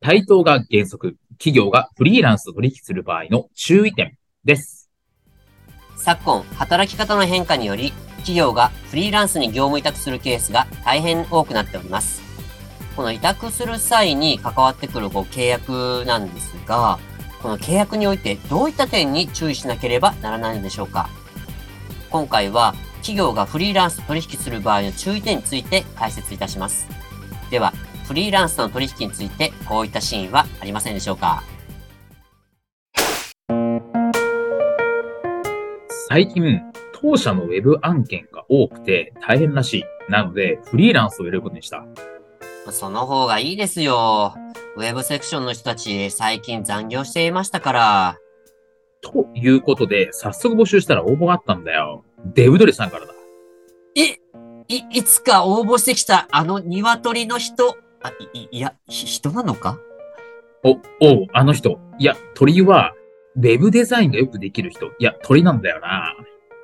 対等が原則企業がフリーランスと取引する場合の注意点です。昨今働き方の変化により企業がフリーランスに業務委託するケースが大変多くなっております。この委託する際に関わってくるこう契約なんですがこの契約においてどういった点に注意しなければならないのでしょうか？今回は企業がフリーランスと取引する場合の注意点について解説いたします。ではフリーランスの取引についてこういったシーンはありませんでしょうか？最近当社のウェブ案件が多くて大変らしい。なのでフリーランスをやることにした。その方がいいですよ。ウェブセクションの人たち最近残業していましたから。ということで早速募集したら応募があったんだよ。デブドリさんからだ。え、い、いつか応募してきたあの鶏の人、あ、い、いいや、ひ人なのか？お、おう、あの人。いや、鳥は、ウェブデザインがよくできる人。いや、鳥なんだよな。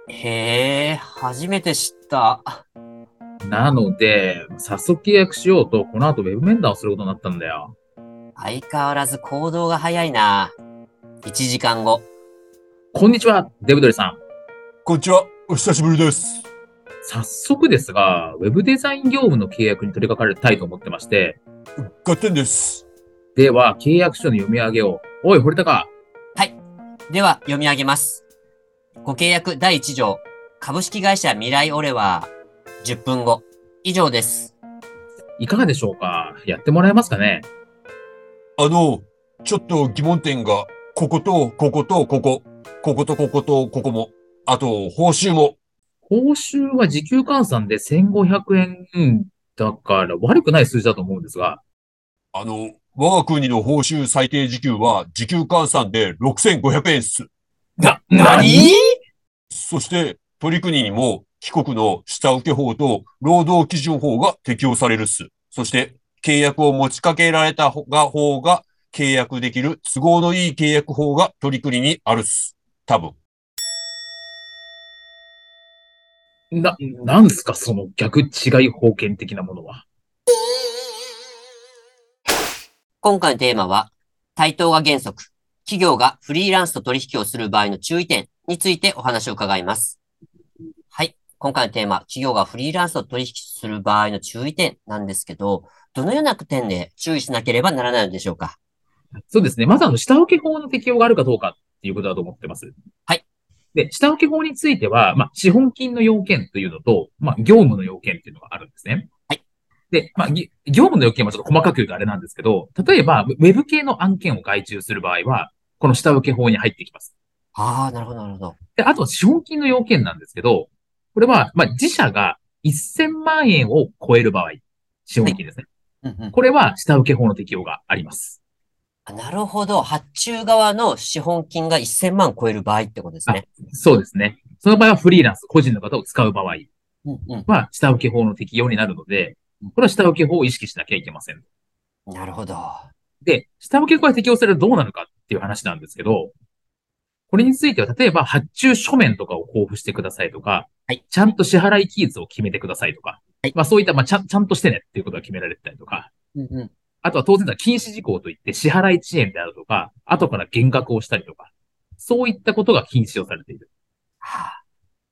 へえ、初めて知った。なので、早速契約しようと、この後ウェブ面談をすることになったんだよ。相変わらず行動が早いな。1時間後。こんにちは、デブドリさん。こんにちは。お久しぶりです。早速ですが、ウェブデザイン業務の契約に取り掛かりたいと思ってまして、ガッテンです。では、契約書の読み上げを。おい、堀高。では、読み上げます。ご契約第1条。株式会社未来オレは、10分後。以上です。いかがでしょうか？やってもらえますかね？あの、ちょっと疑問点が、ここと、ここと、ここ、ここと、ここと、ここも、あと、報酬も、報酬は時給換算で1500円だから悪くない数字だと思うんですが、あの、我が国の報酬最低時給は、時給換算で6500円っす。な、そして、取り国にも、帰国の下請け法と労働基準法が適用されるっす。そして、契約を持ちかけられた方が方が契約できる都合のいい契約法が取り国にあるっす。多分。な、なんすかその逆違い法権的なものは？今回のテーマは、対等が原則、企業がフリーランスと取引をする場合の注意点についてお話を伺います。はい。今回のテーマ、企業がフリーランスと取引する場合の注意点なんですけど、どのような点で注意しなければならないのでしょうか？そうですね。まずあの、下請け法の適用があるかどうかっていうことだと思ってます。はい。で、下請け法については、まあ、資本金の要件というのと、まあ、業務の要件っていうのがあるんですね。はい。で、まあ、ぎ業務の要件はちょっと細かく言うとあれなんですけど、例えば、ウェブ系の案件を外注する場合は、この下請け法に入ってきます。ああ、なるほど、なるほど。で、あと資本金の要件なんですけど、これは、まあ、自社が1000万円を超える場合、資本金ですね。うんうんこれは下請け法の適用があります。あなるほど。発注側の資本金が1000万超える場合ってことですね。そうですね。その場合はフリーランス、個人の方を使う場合。は下請け法の適用になるので、これは下請け法を意識しなきゃいけません。なるほど。で、下請け法が適用されるとどうなるかっていう話なんですけど、これについては、例えば発注書面とかを交付してくださいとか、はいちゃんと支払い期日を決めてくださいとか、はいまあそういった、まあちゃん、ちゃんとしてねっていうことが決められてたりとか、うんうん。あとは当然だ禁止事項といって支払い遅延であるとか、後から減額をしたりとか、そういったことが禁止をされている。はあ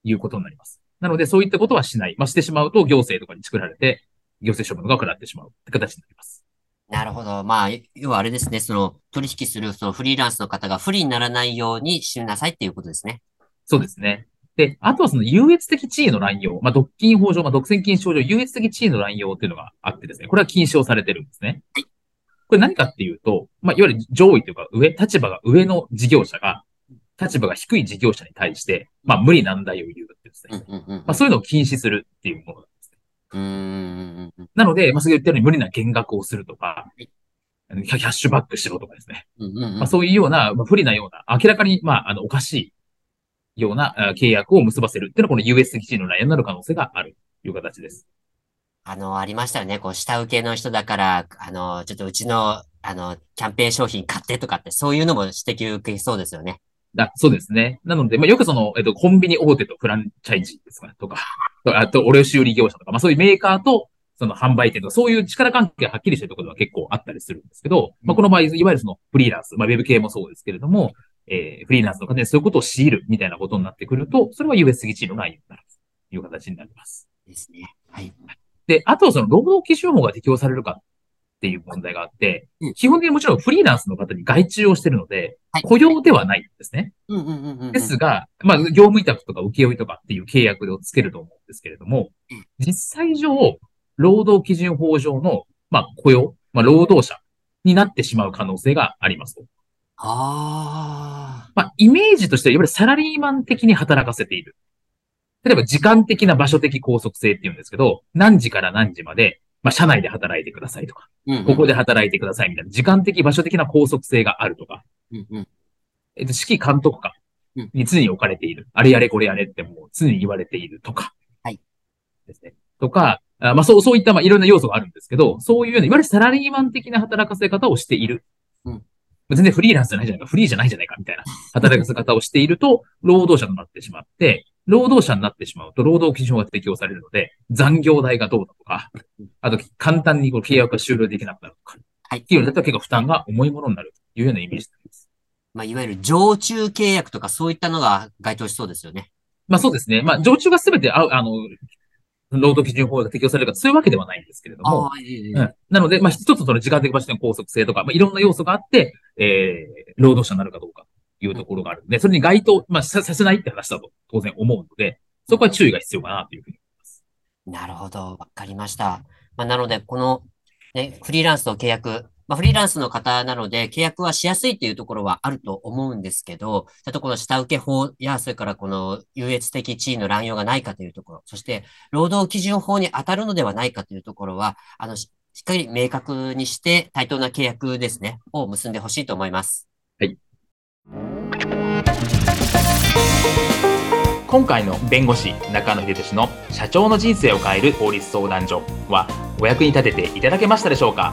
いうことになります。なので、そういったことはしない。まあ、してしまうと、行政とかに作られて、行政処分が下ってしまうって形になります。なるほど。まあ、要はあれですね。その、取引するそのフリーランスの方が不利にならないようにしなさいっていうことですね。そうですね。で、あとはその優越的地位の乱用。まあ、独禁法上、まあ、独占禁止法上、優越的地位の乱用っていうのがあってですね。これは禁止をされてるんですね。はい。これ何かっていうと、まあ、いわゆる上位というか上、立場が上の事業者が、立場が低い事業者に対して、まあ、無理難題を言うってですね。まあ、そういうのを禁止するっていうものなんですね。うーん。なので、まあ、先ほど言ったように無理な減額をするとかい、キャッシュバックしろとかですね。まあ、そういうような、まあ、不利なような、明らかに、まあ、あの、おかしいようなあ契約を結ばせるっていうのは、この USDT のラインになる可能性があるという形です。あの、ありましたよね。こう、下請けの人だから、あの、ちょっとうちの、あの、キャンペーン商品買ってとかって、そういうのも指摘受けそうですよね。あそうですね。なので、まあ、よくその、えっと、コンビニ大手とフランチャイジーですか？ね、とか、とあと、卸売業者とか、まあ、そういうメーカーと、その販売店とか、そういう力関係がはっきりしてるところは結構あったりするんですけど、まあ、この場合、いわゆるそのフリーランス、まあ、ウェブ系もそうですけれども、えー、フリーランスの方にそういうことを強いるみたいなことになってくると、それは USDT のラインになるという形になります。ですね。はい。で、あと、その労働基準法が適用されるかっていう問題があってうん、基本的にもちろんフリーランスの方に外注をしてるのではい、雇用ではないんですね。ですが、まあ、業務委託とか請負とかっていう契約をつけると思うんですけれどもうん、実際上、労働基準法上の、まあ、雇用、まあ、労働者になってしまう可能性がありますと。あまあ、イメージとしては、いわゆるサラリーマン的に働かせている。例えば、時間的な場所的拘束性っていうんですけど、何時から何時まで、まあ、社内で働いてくださいとか、ー。うんうんここで働いてくださいみたいな、時間的場所的な拘束性があるとか、うんうん。えっと、指揮監督官うんに常に置かれている。あれやれこれやれってもう常に言われているとか。はい。ですね。とか、あまあそう、そういった、まあいろんな要素があるんですけど、そういうような、いわゆるサラリーマン的な働かせ方をしている。うん全然フリーランスじゃないじゃないか、フリーじゃないじゃないかみたいな働かせ方をしていると、労働者となってしまって、労働者になってしまうと、労働基準法が適用されるので、残業代がどうだとか、あと簡単にこう契約が終了できなくなるとか、はいっていうのだったら結構負担が重いものになるというようなイメージです。まあ、いわゆる常駐契約とかそういったのが該当しそうですよね。まあそうですね。まあ、常駐がすべてあ、あの、労働基準法が適用されるか、そういうわけではないんですけれども、あ、いえいえうん、なので、まあ一つその時間的場所的な拘束性とか、まあいろんな要素があって、えー、労働者になるかどうかというところがあるので、それに該当、まあささせないって話だと当然思うので、そこは注意が必要かなというふうに思います。なるほど。わかりました。まあ、なので、この、ね、フリーランスと契約、まあ、フリーランスの方なので、契約はしやすいというところはあると思うんですけど、ちょっとこの下請け法や、それからこの優越的地位の乱用がないかというところ、そして、労働基準法に当たるのではないかというところは、あの、しっかり明確にして、対等な契約ですね、を結んでほしいと思います。はい今回の弁護士中野秀俊の社長の人生を変える法律相談所はお役に立てていただけましたでしょうか？